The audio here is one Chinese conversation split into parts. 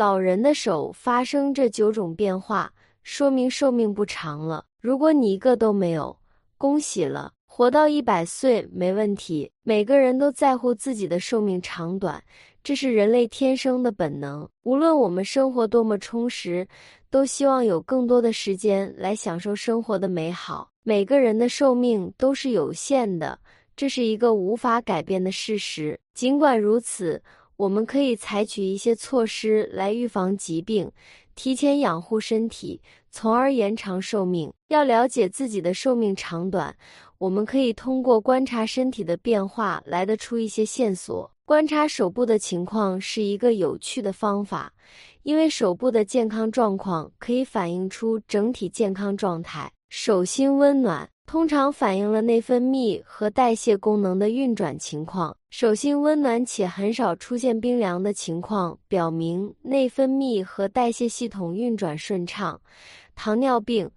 老人的手发生这九种变化，说明寿命不长了。如果你一个都没有，恭喜了，活到一百岁没问题。每个人都在乎自己的寿命长短，这是人类天生的本能。无论我们生活多么充实，都希望有更多的时间来享受生活的美好。每个人的寿命都是有限的，这是一个无法改变的事实。尽管如此，我们可以采取一些措施来预防疾病，提前养护身体。从而延长寿命。要了解自己的寿命长短，我们可以通过观察身体的变化来得出一些线索。观察手部的情况是一个有趣的方法，因为手部的健康状况可以反映出整体健康状态。手心温暖。通常反映了内分泌和代谢功能的运转情况。手心温暖且很少出现冰凉的情况，表明内分泌和代谢系统运转顺畅。糖尿病。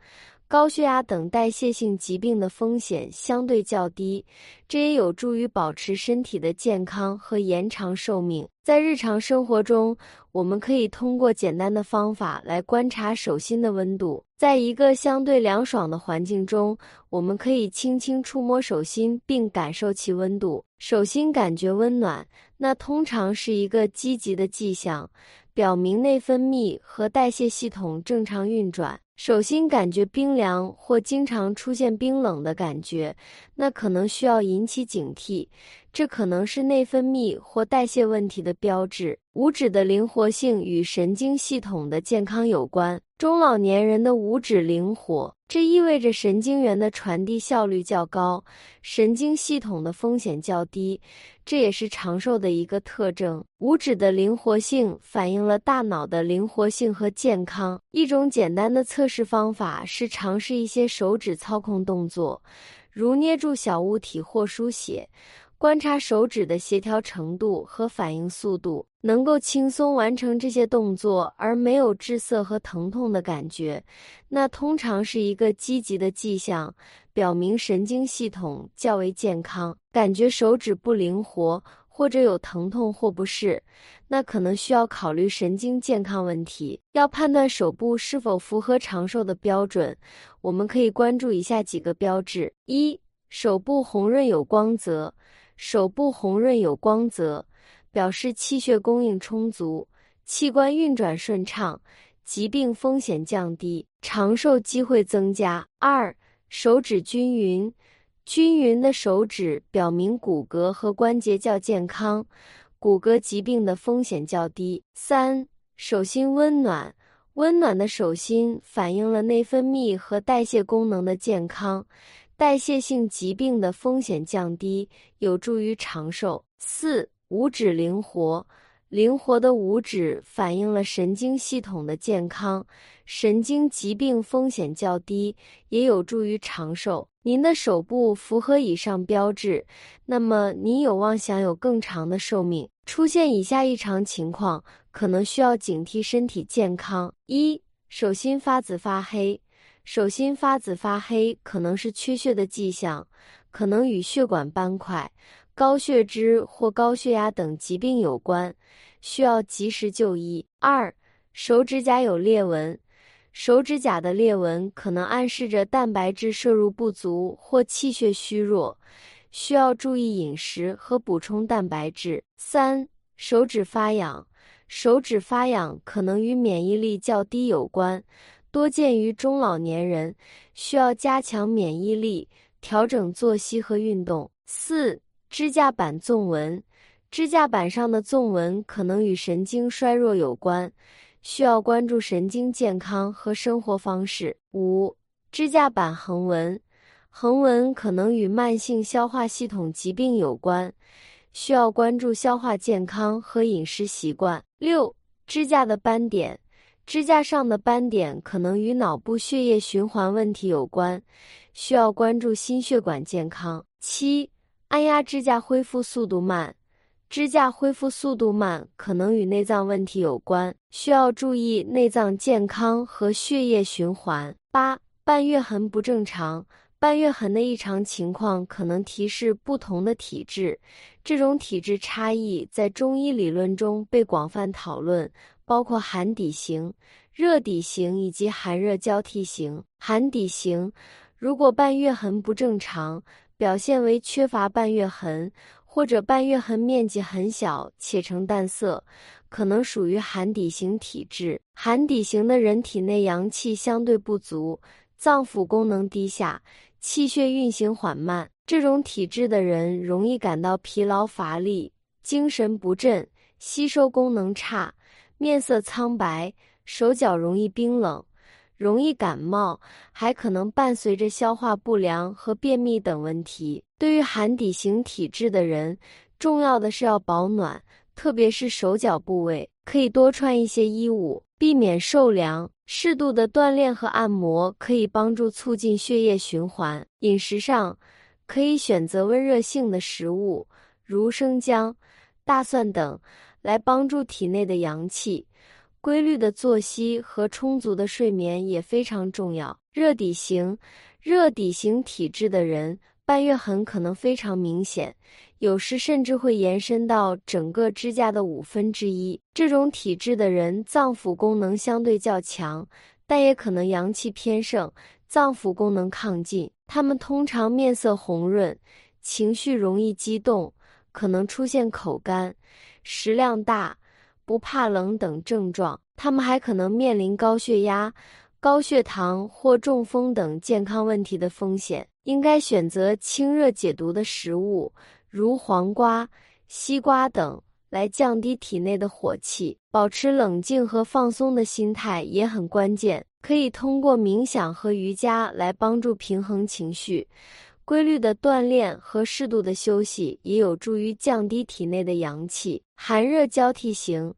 高血压等代谢性疾病的风险相对较低，这也有助于保持身体的健康和延长寿命。在日常生活中，我们可以通过简单的方法来观察手心的温度。在一个相对凉爽的环境中，我们可以轻轻触摸手心并感受其温度。手心感觉温暖，那通常是一个积极的迹象，表明内分泌和代谢系统正常运转。手心感觉冰凉或经常出现冰冷的感觉，那可能需要引起警惕，这可能是内分泌或代谢问题的标志。五指的灵活性与神经系统的健康有关。中老年人的五指灵活，这意味着神经元的传递效率较高，神经系统的风险较低，这也是长寿的一个特征。五指的灵活性反映了大脑的灵活性和健康。一种简单的测试方法是尝试一些手指操控动作，如捏住小物体或书写。观察手指的协调程度和反应速度，能够轻松完成这些动作而没有滞涩和疼痛的感觉，那通常是一个积极的迹象，表明神经系统较为健康。感觉手指不灵活或者有疼痛或不适，那可能需要考虑神经健康问题。要判断手部是否符合长寿的标准，我们可以关注以下几个标志：一、手部红润有光泽。手部红润有光泽，表示气血供应充足，器官运转顺畅，疾病风险降低，长寿机会增加。二、手指均匀，均匀的手指表明骨骼和关节较健康，骨骼疾病的风险较低。三、手心温暖，温暖的手心反映了内分泌和代谢功能的健康。代谢性疾病的风险降低，有助于长寿。四、五指灵活，灵活的五指反映了神经系统的健康，神经疾病风险较低，也有助于长寿。您的手部符合以上标志，那么您有望享有更长的寿命。出现以下异常情况，可能需要警惕身体健康：一、手心发紫发黑。手心发紫发黑，可能是缺血的迹象，可能与血管斑块、高血脂或高血压等疾病有关，需要及时就医。二、手指甲有裂纹，手指甲的裂纹可能暗示着蛋白质摄入不足或气血虚弱，需要注意饮食和补充蛋白质。三、手指发痒，手指发痒可能与免疫力较低有关。多见于中老年人，需要加强免疫力，调整作息和运动。四、指甲板纵纹，指甲板上的纵纹可能与神经衰弱有关，需要关注神经健康和生活方式。五、指甲板横纹，横纹可能与慢性消化系统疾病有关，需要关注消化健康和饮食习惯。六、指甲的斑点。指甲上的斑点可能与脑部血液循环问题有关，需要关注心血管健康。七、按压指甲恢复速度慢，指甲恢复速度慢可能与内脏问题有关，需要注意内脏健康和血液循环。八、半月痕不正常，半月痕的异常情况可能提示不同的体质，这种体质差异在中医理论中被广泛讨论。包括寒底型、热底型以及寒热交替型。寒底型如果半月痕不正常，表现为缺乏半月痕，或者半月痕面积很小且呈淡色，可能属于寒底型体质。寒底型的人体内阳气相对不足，脏腑功能低下，气血运行缓慢。这种体质的人容易感到疲劳乏力、精神不振、吸收功能差、面色苍白、手脚容易冰冷、容易感冒，还可能伴随着消化不良和便秘等问题。对于寒底型体质的人，重要的是要保暖，特别是手脚部位，可以多穿一些衣物，避免受凉。适度的锻炼和按摩可以帮助促进血液循环。饮食上。可以选择温热性的食物，如生姜、大蒜等，来帮助体内的阳气。规律的作息和充足的睡眠也非常重要。热底型、热底型体质的人，半月痕可能非常明显，有时甚至会延伸到整个指甲的五分之一。这种体质的人，脏腑功能相对较强，但也可能阳气偏盛，脏腑功能亢进。他们通常面色红润，情绪容易激动，可能出现口干、食量大、不怕冷等症状。他们还可能面临高血压、高血糖或中风等健康问题的风险。应该选择清热解毒的食物，如黄瓜、西瓜等，来降低体内的火气。保持冷静和放松的心态也很关键。可以通过冥想和瑜伽来帮助平衡情绪，规律的锻炼和适度的休息也有助于降低体内的阳气。寒热交替型，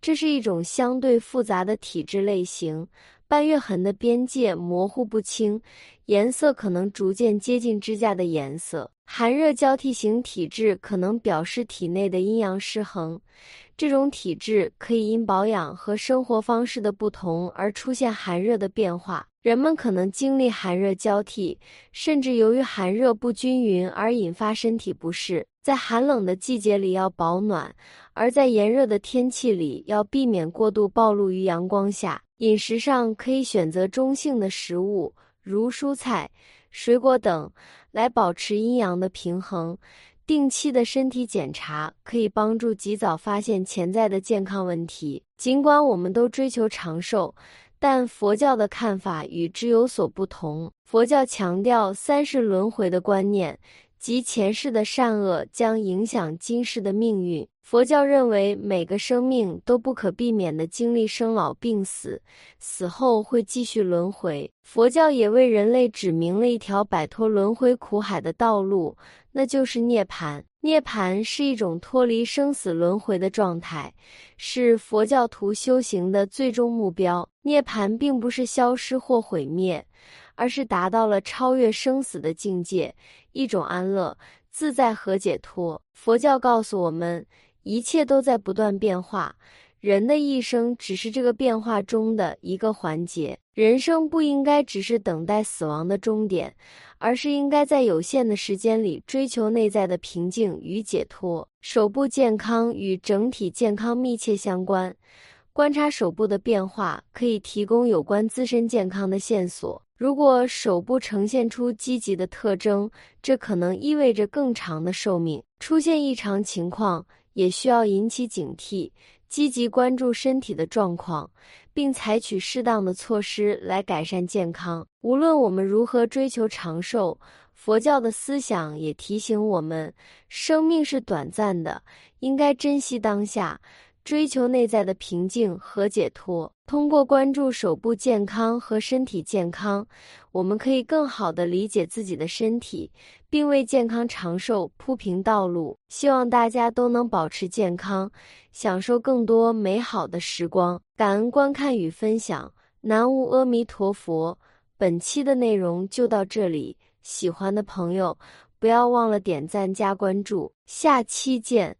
这是一种相对复杂的体质类型，半月痕的边界模糊不清，颜色可能逐渐接近指甲的颜色。寒热交替型体质可能表示体内的阴阳失衡。这种体质可以因保养和生活方式的不同而出现寒热的变化，人们可能经历寒热交替，甚至由于寒热不均匀而引发身体不适。在寒冷的季节里要保暖，而在炎热的天气里要避免过度暴露于阳光下。饮食上可以选择中性的食物，如蔬菜、水果等，来保持阴阳的平衡。定期的身体检查可以帮助及早发现潜在的健康问题。尽管我们都追求长寿，但佛教的看法与之有所不同。佛教强调三世轮回的观念，即前世的善恶将影响今世的命运。佛教认为每个生命都不可避免地经历生老病死，死后会继续轮回。佛教也为人类指明了一条摆脱轮回苦海的道路。那就是涅槃。涅槃是一种脱离生死轮回的状态，是佛教徒修行的最终目标。涅槃并不是消失或毁灭，而是达到了超越生死的境界，一种安乐、自在和解脱。佛教告诉我们，一切都在不断变化。人的一生只是这个变化中的一个环节，人生不应该只是等待死亡的终点，而是应该在有限的时间里追求内在的平静与解脱。手部健康与整体健康密切相关，观察手部的变化可以提供有关自身健康的线索。如果手部呈现出积极的特征，这可能意味着更长的寿命；出现异常情况，也需要引起警惕。积极关注身体的状况，并采取适当的措施来改善健康。无论我们如何追求长寿，佛教的思想也提醒我们，生命是短暂的，应该珍惜当下。追求内在的平静和解脱。通过关注手部健康和身体健康，我们可以更好地理解自己的身体，并为健康长寿铺平道路。希望大家都能保持健康，享受更多美好的时光。感恩观看与分享，南无阿弥陀佛。本期的内容就到这里，喜欢的朋友不要忘了点赞加关注，下期见。